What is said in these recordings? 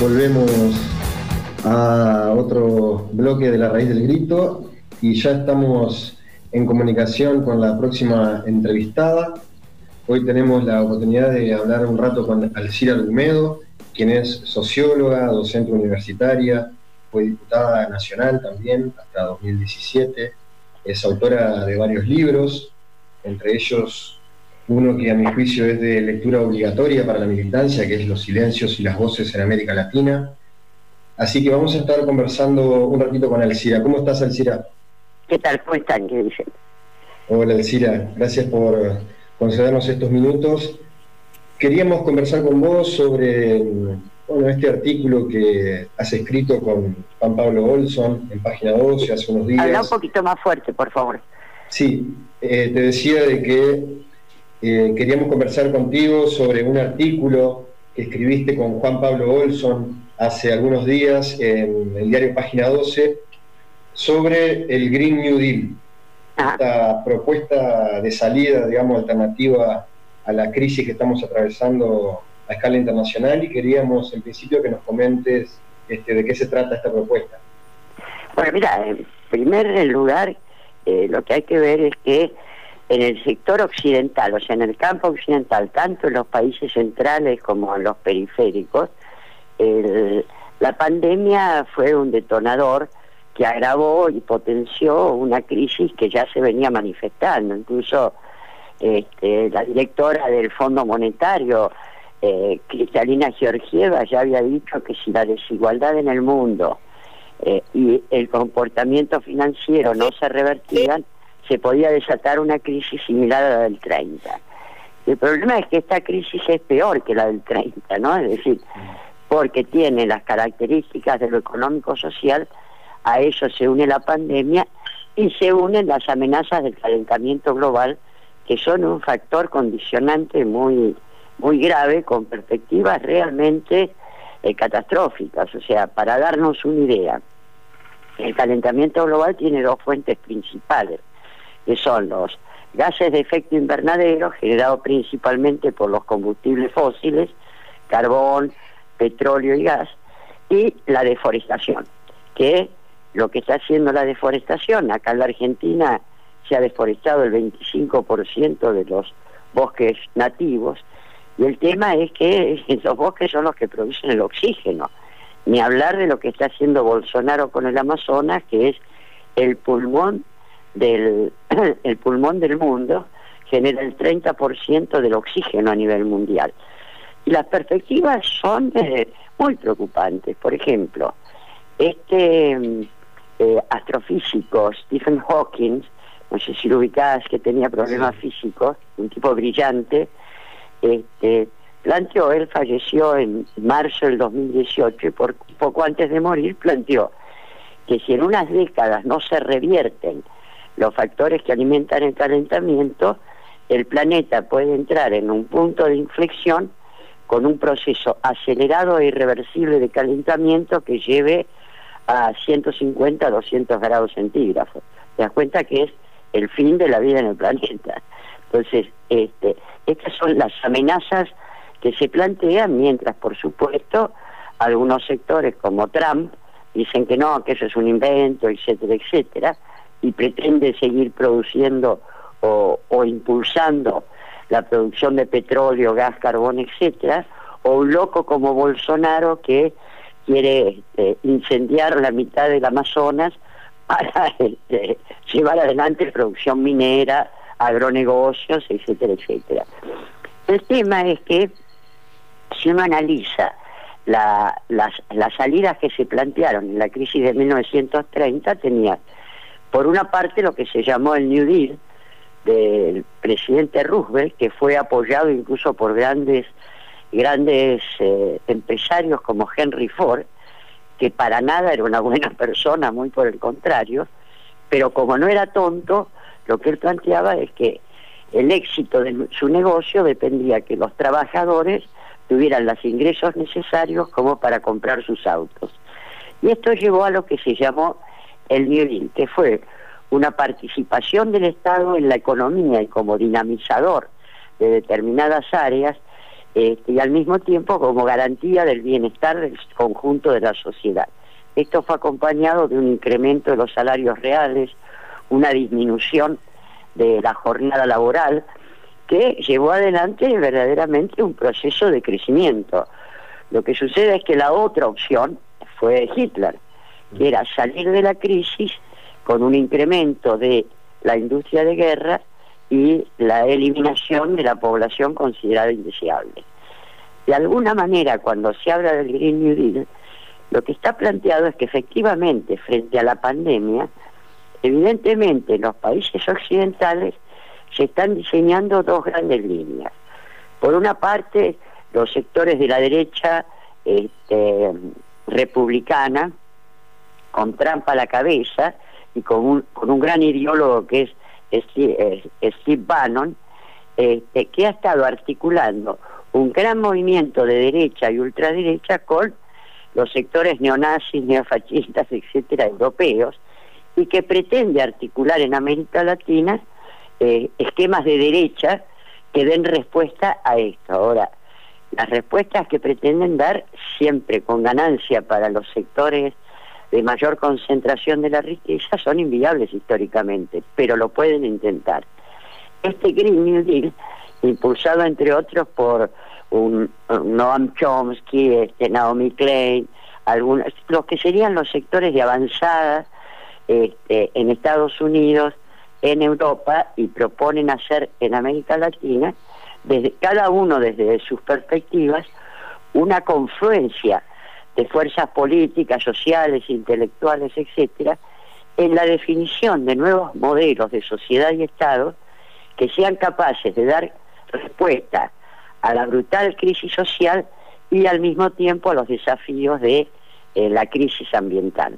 volvemos a otro bloque de la raíz del grito y ya estamos en comunicación con la próxima entrevistada. Hoy tenemos la oportunidad de hablar un rato con Alcira Lumedo, quien es socióloga, docente universitaria, fue diputada nacional también hasta 2017, es autora de varios libros, entre ellos uno que a mi juicio es de lectura obligatoria para la militancia, que es Los silencios y las voces en América Latina. Así que vamos a estar conversando un ratito con Alcira. ¿Cómo estás, Alcira? ¿Qué tal? ¿Cómo están? ¿Qué dicen? Hola, Alcira. Gracias por concedernos estos minutos. Queríamos conversar con vos sobre bueno, este artículo que has escrito con Juan Pablo Olson en página 12 hace unos días. Habla un poquito más fuerte, por favor. Sí, eh, te decía de que eh, queríamos conversar contigo sobre un artículo que escribiste con Juan Pablo Olson hace algunos días en el diario Página 12 sobre el Green New Deal, ah. esta propuesta de salida, digamos, alternativa a la crisis que estamos atravesando a escala internacional y queríamos en principio que nos comentes este, de qué se trata esta propuesta. Bueno, mira, en primer lugar, eh, lo que hay que ver es que en el sector occidental, o sea, en el campo occidental, tanto en los países centrales como en los periféricos, la pandemia fue un detonador que agravó y potenció una crisis que ya se venía manifestando. Incluso este, la directora del Fondo Monetario, eh, Cristalina Georgieva, ya había dicho que si la desigualdad en el mundo eh, y el comportamiento financiero no se revertían, se podía desatar una crisis similar a la del 30. El problema es que esta crisis es peor que la del 30, ¿no? Es decir, porque tiene las características de lo económico-social, a eso se une la pandemia y se unen las amenazas del calentamiento global, que son un factor condicionante muy, muy grave, con perspectivas realmente eh, catastróficas. O sea, para darnos una idea, el calentamiento global tiene dos fuentes principales, que son los gases de efecto invernadero, generados principalmente por los combustibles fósiles, carbón, petróleo y gas, y la deforestación, que lo que está haciendo la deforestación, acá en la Argentina se ha deforestado el 25% de los bosques nativos, y el tema es que esos bosques son los que producen el oxígeno, ni hablar de lo que está haciendo Bolsonaro con el Amazonas, que es el pulmón del, el pulmón del mundo, genera el 30% del oxígeno a nivel mundial. Y las perspectivas son eh, muy preocupantes. Por ejemplo, este mm, eh, astrofísico Stephen Hawking, no sé si lo ubicás, que tenía problemas físicos, un tipo brillante, este, planteó, él falleció en marzo del 2018 y por, poco antes de morir planteó que si en unas décadas no se revierten los factores que alimentan el calentamiento, el planeta puede entrar en un punto de inflexión con un proceso acelerado e irreversible de calentamiento que lleve a 150 a 200 grados centígrados. Te das cuenta que es el fin de la vida en el planeta. Entonces, este, estas son las amenazas que se plantean, mientras, por supuesto, algunos sectores como Trump dicen que no, que eso es un invento, etcétera, etcétera, y pretende seguir produciendo o, impulsando la producción de petróleo, gas, carbón, etcétera, o un loco como Bolsonaro que quiere este, incendiar la mitad del Amazonas para este, llevar adelante producción minera, agronegocios, etcétera, etcétera. El tema es que si uno analiza las, las salidas que se plantearon en la crisis de 1930, tenía por una parte lo que se llamó el New Deal, del presidente Roosevelt, que fue apoyado incluso por grandes, grandes eh, empresarios como Henry Ford, que para nada era una buena persona, muy por el contrario, pero como no era tonto, lo que él planteaba es que el éxito de su negocio dependía que los trabajadores tuvieran los ingresos necesarios como para comprar sus autos. Y esto llevó a lo que se llamó el New Deal, que fue una participación del Estado en la economía y como dinamizador de determinadas áreas este, y al mismo tiempo como garantía del bienestar del conjunto de la sociedad. Esto fue acompañado de un incremento de los salarios reales, una disminución de la jornada laboral, que llevó adelante verdaderamente un proceso de crecimiento. Lo que sucede es que la otra opción fue Hitler, que era salir de la crisis con un incremento de la industria de guerra y la eliminación de la población considerada indeseable. De alguna manera, cuando se habla del Green New Deal, lo que está planteado es que efectivamente, frente a la pandemia, evidentemente en los países occidentales se están diseñando dos grandes líneas. Por una parte, los sectores de la derecha este, republicana, con trampa a la cabeza y con un, con un gran ideólogo que es Steve, Bannon, este, que ha estado articulando un gran movimiento de derecha y ultraderecha con los sectores neonazis, neofascistas, etcétera, europeos, y que pretende articular en América Latina eh, esquemas de derecha que den respuesta a esto. Ahora, las respuestas que pretenden dar siempre con ganancia para los sectores de mayor concentración de la riqueza son inviables históricamente, pero lo pueden intentar. Este Green New Deal impulsado entre otros por un, Noam Chomsky, este, Naomi Klein, algunos, los que serían los sectores de avanzada este, en Estados Unidos, en Europa y proponen hacer en América Latina, desde cada uno desde sus perspectivas, una confluencia de fuerzas políticas, sociales, intelectuales, etcétera, en la definición de nuevos modelos de sociedad y Estado que sean capaces de dar respuesta a la brutal crisis social y al mismo tiempo a los desafíos de eh, la crisis ambiental.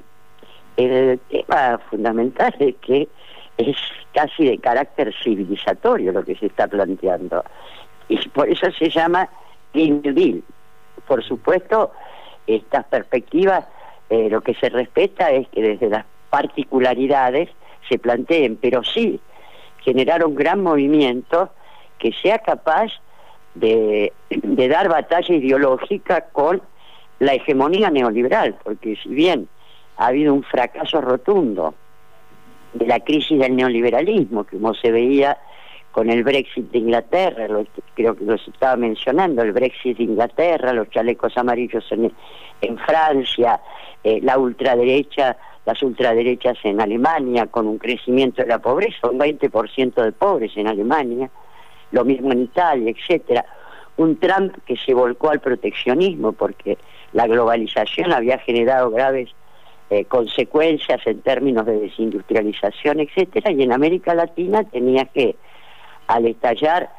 El tema fundamental es que es casi de carácter civilizatorio lo que se está planteando. Y por eso se llama Green Deal. Por supuesto, estas perspectivas, eh, lo que se respeta es que desde las particularidades se planteen, pero sí generar un gran movimiento que sea capaz de, dar batalla ideológica con la hegemonía neoliberal, porque si bien ha habido un fracaso rotundo de la crisis del neoliberalismo, como se veía con el Brexit de Inglaterra, creo que lo estaba mencionando, el Brexit de Inglaterra, los chalecos amarillos en, en Francia, eh, la ultraderecha, las ultraderechas en Alemania, con un crecimiento de la pobreza, un 20% de pobres en Alemania, lo mismo en Italia, etcétera. Un Trump que se volcó al proteccionismo porque la globalización había generado graves eh, consecuencias en términos de desindustrialización, etcétera, y en América Latina tenía que, al estallar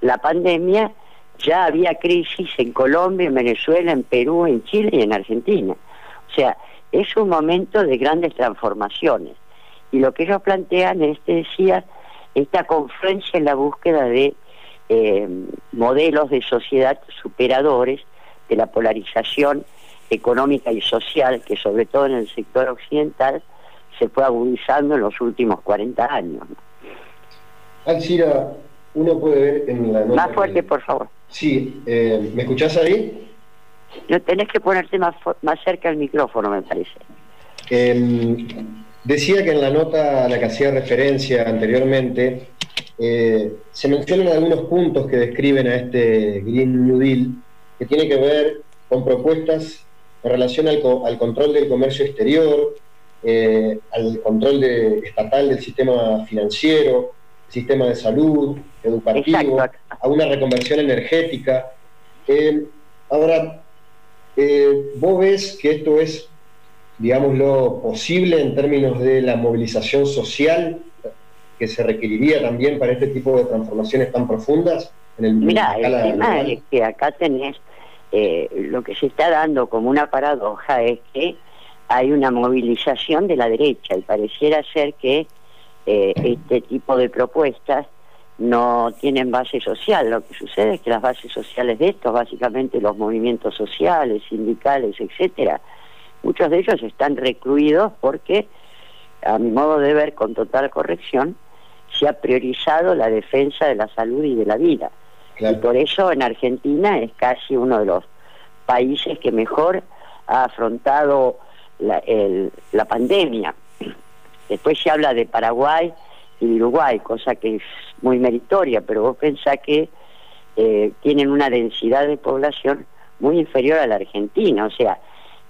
la pandemia, ya había crisis en Colombia, en Venezuela, en Perú, en Chile y en Argentina. O sea, es un momento de grandes transformaciones. Y lo que ellos plantean es, te decía, esta confluencia en la búsqueda de eh, modelos de sociedad superadores de la polarización económica y social que sobre todo en el sector occidental se fue agudizando en los últimos 40 años. Alcira, uno puede ver en la Más fuerte, por favor. Sí, eh, ¿me escuchás ahí? No, tenés que ponerte más, más cerca el micrófono, me parece. Em, decía que en la nota a la que hacía referencia anteriormente, eh, se mencionan algunos puntos que describen a este Green New Deal, que tiene que ver con propuestas en relación al, control del comercio exterior, eh, al control estatal del sistema financiero, sistema de salud, educativo, a una reconversión energética. Eh, ahora, vos ves que esto es, digámoslo, posible en términos de la movilización social que se requeriría también para este tipo de transformaciones tan profundas? En el, Mira, el tema es que acá tenés, eh, lo que se está dando como una paradoja es que hay una movilización de la derecha y pareciera ser que eh, este tipo de propuestas no tienen base social. Lo que sucede es que las bases sociales de estos, básicamente los movimientos sociales, sindicales, etcétera, muchos de ellos están recluidos porque, a mi modo de ver con total corrección, se ha priorizado la defensa de la salud y de la vida. Y por eso en Argentina es casi uno de los países que mejor ha afrontado la, la pandemia. Después se habla de Paraguay y Uruguay, cosa que es muy meritoria, pero vos pensás que eh, tienen una densidad de población muy inferior a la Argentina, o sea,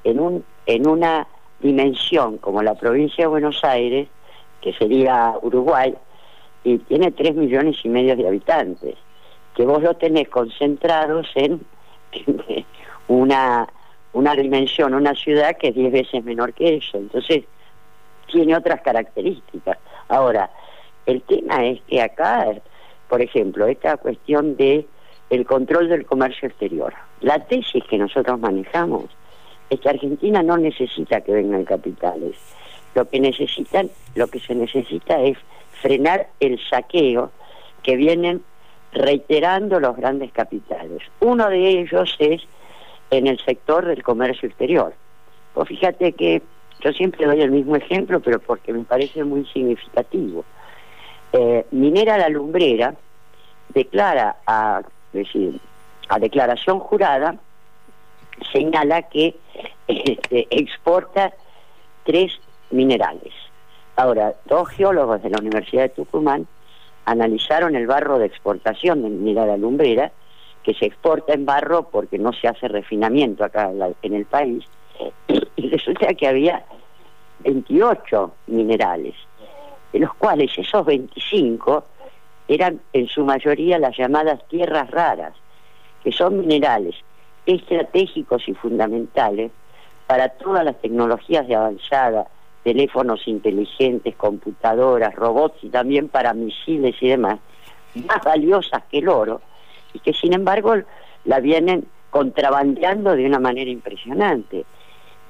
en, un, en una dimensión como la provincia de Buenos Aires, que sería Uruguay, y tiene tres millones y medio de habitantes, que vos lo tenés concentrados en una, una dimensión, una ciudad que es diez veces menor que eso, entonces tiene otras características. Ahora, el tema es que acá, por ejemplo, esta cuestión de el control del comercio exterior. La tesis que nosotros manejamos es que Argentina no necesita que vengan capitales. Lo que necesitan, lo que se necesita es frenar el saqueo que vienen reiterando los grandes capitales. Uno de ellos es en el sector del comercio exterior. Pues fíjate que yo siempre doy el mismo ejemplo, pero porque me parece muy significativo. Eh, Minera La Lumbrera declara a, decir, a declaración jurada, señala que este, exporta tres minerales. Ahora, dos geólogos de la Universidad de Tucumán analizaron el barro de exportación de Minera La Lumbrera, que se exporta en barro porque no se hace refinamiento acá en el país, y resulta que había 28 minerales de los cuales esos 25 eran en su mayoría las llamadas tierras raras, que son minerales estratégicos y fundamentales para todas las tecnologías de avanzada, teléfonos inteligentes, computadoras, robots y también para misiles y demás, más valiosas que el oro, y que sin embargo la vienen contrabandeando de una manera impresionante.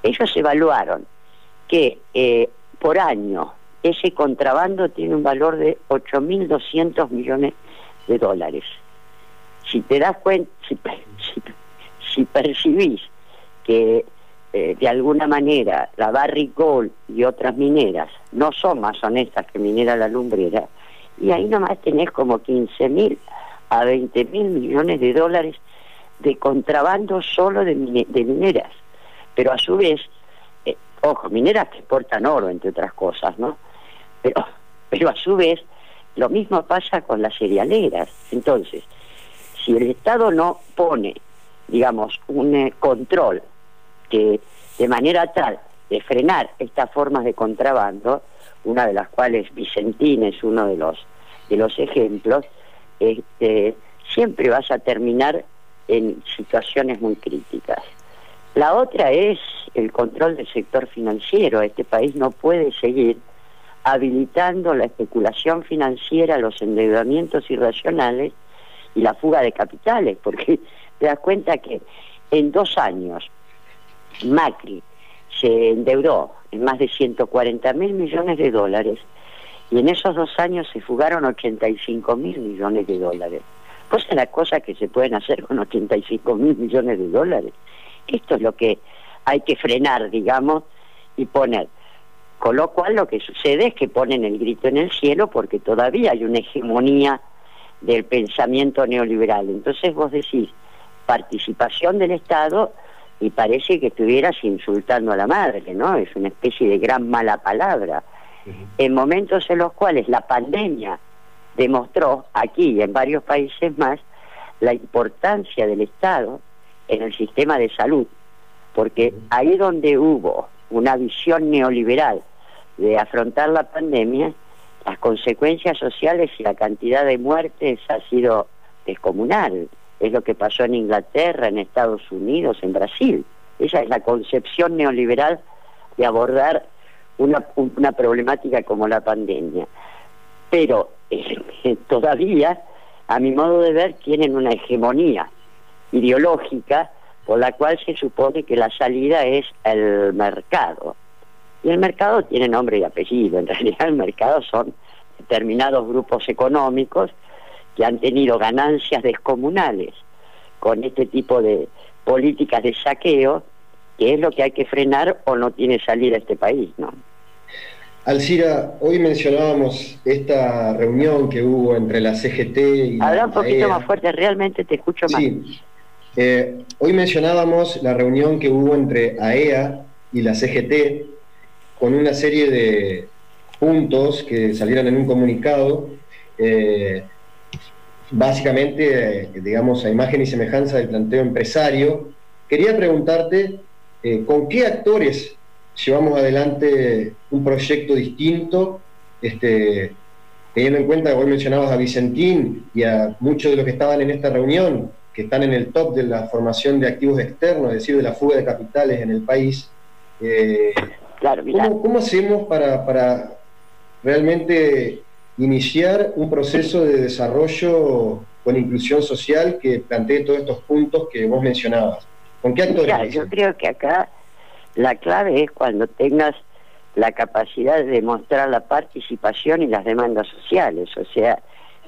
Ellos evaluaron que eh, por año ese contrabando tiene un valor de 8.200 millones de dólares. Si te das cuenta, si, percibís que eh, de alguna manera la Barrick Gold y otras mineras no son más honestas que Minera La Lumbrera, y ahí nomás tenés como 15.000 a 20.000 millones de dólares de contrabando solo de, de mineras. Pero a su vez, eh, ojo, mineras que exportan oro, entre otras cosas, ¿no? Pero, pero a su vez, lo mismo pasa con las cerealeras. Entonces, si el Estado no pone, digamos, un eh, control que de manera tal de frenar estas formas de contrabando, una de las cuales Vicentín es uno de los de los ejemplos, este, siempre vas a terminar en situaciones muy críticas. La otra es el control del sector financiero. Este país no puede seguir habilitando la especulación financiera, los endeudamientos irracionales y la fuga de capitales, porque te das cuenta que en dos años Macri se endeudó en más de 140 mil millones de dólares y en esos dos años se fugaron 85 mil millones de dólares. Pues es la cosa que se pueden hacer con 85 mil millones de dólares. Esto es lo que hay que frenar, digamos, y poner con lo cual lo que sucede es que ponen el grito en el cielo porque todavía hay una hegemonía del pensamiento neoliberal. Entonces vos decís participación del Estado y parece que estuvieras insultando a la madre, ¿no? Es una especie de gran mala palabra. En momentos en los cuales la pandemia demostró aquí y en varios países más la importancia del Estado en el sistema de salud, porque ahí donde hubo una visión neoliberal de afrontar la pandemia, las consecuencias sociales y la cantidad de muertes ha sido descomunal. Es lo que pasó en Inglaterra, en Estados Unidos, en Brasil. Esa es la concepción neoliberal de abordar una, una problemática como la pandemia. Pero eh, todavía, a mi modo de ver, tienen una hegemonía ideológica por la cual se supone que la salida es el mercado. Y el mercado tiene nombre y apellido, en realidad el mercado son determinados grupos económicos que han tenido ganancias descomunales con este tipo de políticas de saqueo, que es lo que hay que frenar o no tiene salida este país, ¿no? Alcira, hoy mencionábamos esta reunión que hubo entre la CGT y Habla un poquito e más fuerte, realmente te escucho más. Sí. Eh, hoy mencionábamos la reunión que hubo entre AEA e y la CGT con una serie de puntos que salieron en un comunicado, eh, básicamente, eh, digamos, a imagen y semejanza del planteo empresario. Quería preguntarte, ¿con qué actores llevamos adelante un proyecto distinto, este, teniendo en cuenta que hoy mencionabas a Vicentín y a muchos de los que estaban en esta reunión, que están en el top de la formación de activos externos, es decir, de la fuga de capitales en el país. Eh, claro, ¿cómo, hacemos para, para realmente iniciar un proceso de desarrollo con inclusión social que plantee todos estos puntos que vos mencionabas? ¿Con qué actores? yo creo que acá la clave es cuando tengas la capacidad de demostrar la participación y las demandas sociales. O sea,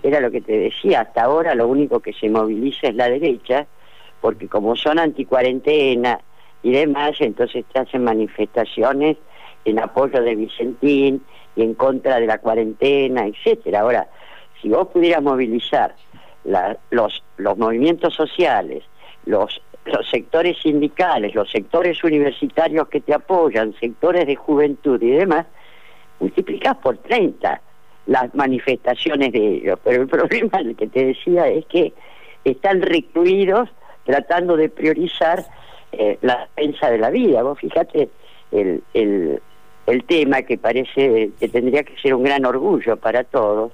era lo que te decía, hasta ahora lo único que se moviliza es la derecha, porque como son anticuarentena y demás, entonces te hacen manifestaciones en apoyo de Vicentín y en contra de la cuarentena, etcétera. Ahora, si vos pudieras movilizar los, los movimientos sociales, los sectores sindicales, los sectores universitarios que te apoyan, sectores de juventud y demás, multiplicas por 30 las manifestaciones de ellos. Pero el problema, el que te decía, es que están recluidos tratando de priorizar eh, la defensa de la vida. Vos fíjate el, el, el tema que parece que tendría que ser un gran orgullo para todos,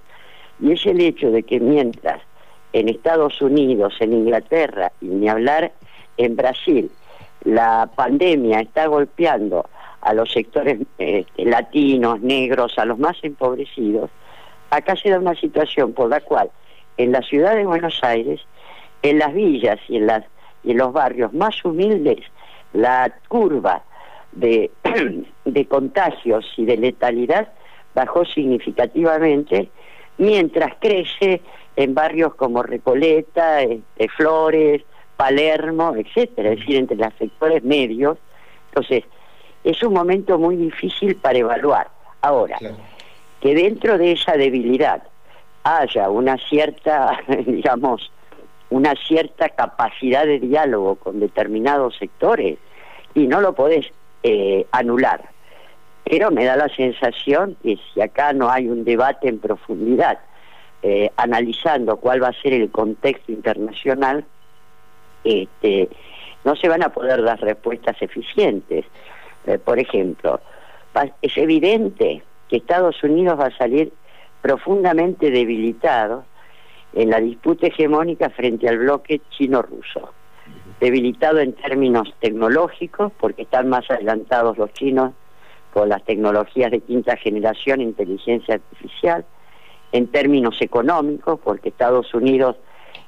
y es el hecho de que mientras en Estados Unidos, en Inglaterra, y ni hablar en Brasil la pandemia está golpeando a los sectores este, latinos, negros, a los más empobrecidos, acá se da una situación por la cual en la ciudad de Buenos Aires, en las villas y en, los barrios más humildes, la curva de, de contagios y de letalidad bajó significativamente, mientras crece en barrios como Recoleta, este, Flores, Palermo, etcétera, es decir, entre los sectores medios. Entonces, es un momento muy difícil para evaluar. Ahora, que dentro de esa debilidad haya una cierta, digamos, una cierta capacidad de diálogo con determinados sectores y no lo podés eh, anular. Pero me da la sensación que si acá no hay un debate en profundidad, eh, analizando cuál va a ser el contexto internacional, este, no se van a poder dar respuestas eficientes. Eh, por ejemplo, es evidente que Estados Unidos va a salir profundamente debilitado en la disputa hegemónica frente al bloque chino-ruso. Debilitado en términos tecnológicos, porque están más adelantados los chinos con las tecnologías de quinta generación, inteligencia artificial, en términos económicos, porque Estados Unidos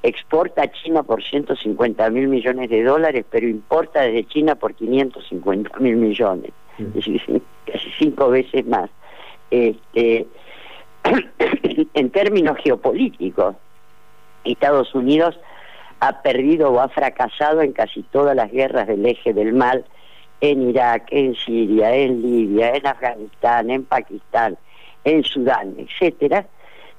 exporta a China por 150 mil millones de dólares, pero importa desde China por 550 mil millones, es decir, casi cinco veces más. Este, en términos geopolíticos, Estados Unidos ha perdido o ha fracasado en casi todas las guerras del eje del mal, en Irak, en Siria, en Libia, en Afganistán, en Pakistán, en Sudán, etcétera,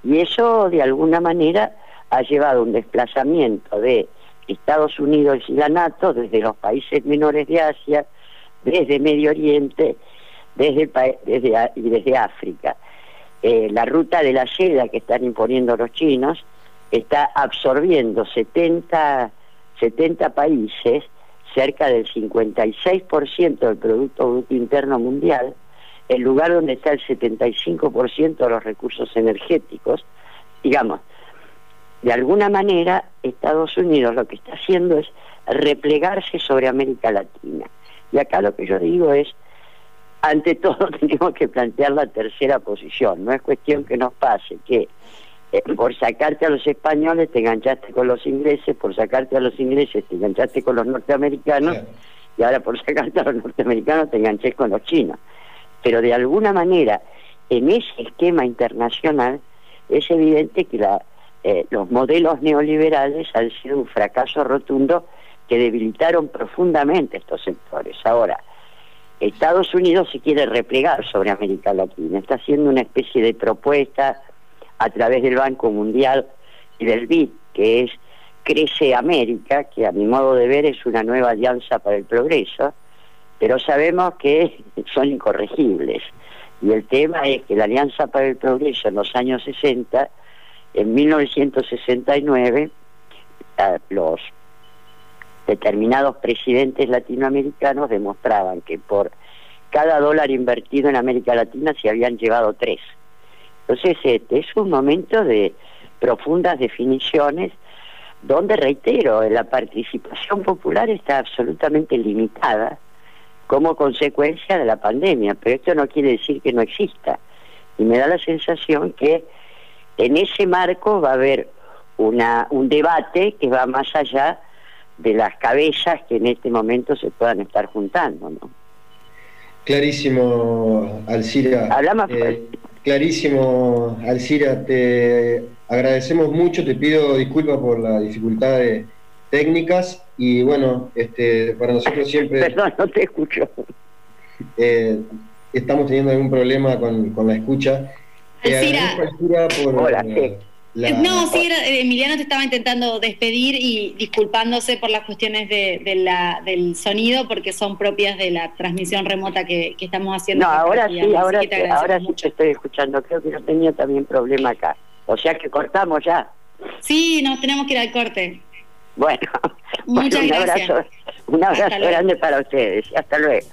y eso de alguna manera ha llevado un desplazamiento de Estados Unidos y la NATO desde los países menores de Asia, desde Medio Oriente, desde, desde desde África. Eh, la ruta de la seda que están imponiendo los chinos está absorbiendo 70, 70 países, cerca del 56% del Producto Bruto Interno Mundial, el lugar donde está el 75% de los recursos energéticos, digamos, de alguna manera Estados Unidos lo que está haciendo es replegarse sobre América Latina. Y acá lo que yo digo es, ante todo tenemos que plantear la tercera posición. No es cuestión que nos pase que eh, por sacarte a los españoles te enganchaste con los ingleses, por sacarte a los ingleses te enganchaste con los norteamericanos y ahora por sacarte a los norteamericanos te enganché con los chinos. Pero de alguna manera, en ese esquema internacional, es evidente que la, eh, los modelos neoliberales han sido un fracaso rotundo que debilitaron profundamente estos sectores. Ahora, Estados Unidos se quiere replegar sobre América Latina, está haciendo una especie de propuesta a través del Banco Mundial y del BID, que es Crece América, que a mi modo de ver es una nueva alianza para el progreso, pero sabemos que son incorregibles. Y el tema es que la Alianza para el Progreso en los años 60, en 1969, los determinados presidentes latinoamericanos demostraban que por cada dólar invertido en América Latina se habían llevado tres. Entonces, este es un momento de profundas definiciones donde, reitero, la participación popular está absolutamente limitada como consecuencia de la pandemia, pero esto no quiere decir que no exista. Y me da la sensación que en ese marco va a haber una, un debate que va más allá de las cabezas que en este momento se puedan estar juntando. ¿no? Clarísimo, Alcira. Eh, clarísimo, Alcira. Te agradecemos mucho, te pido disculpas por las dificultades técnicas y bueno, este, para nosotros siempre... Perdón, no te escucho. Eh, estamos teniendo algún problema con, la escucha. Alcira. Hola, sí. No, sí, Emiliano te estaba intentando despedir y disculpándose por las cuestiones de, la, del sonido, porque son propias de la transmisión remota que, estamos haciendo. No, ahora sí, ahora, sí, ahora sí estoy escuchando. Creo que no tenía también problema acá. O sea que cortamos ya. Sí, nos tenemos que ir al corte. Bueno, Muchas un gracias. abrazo, un abrazo grande para ustedes. Hasta luego.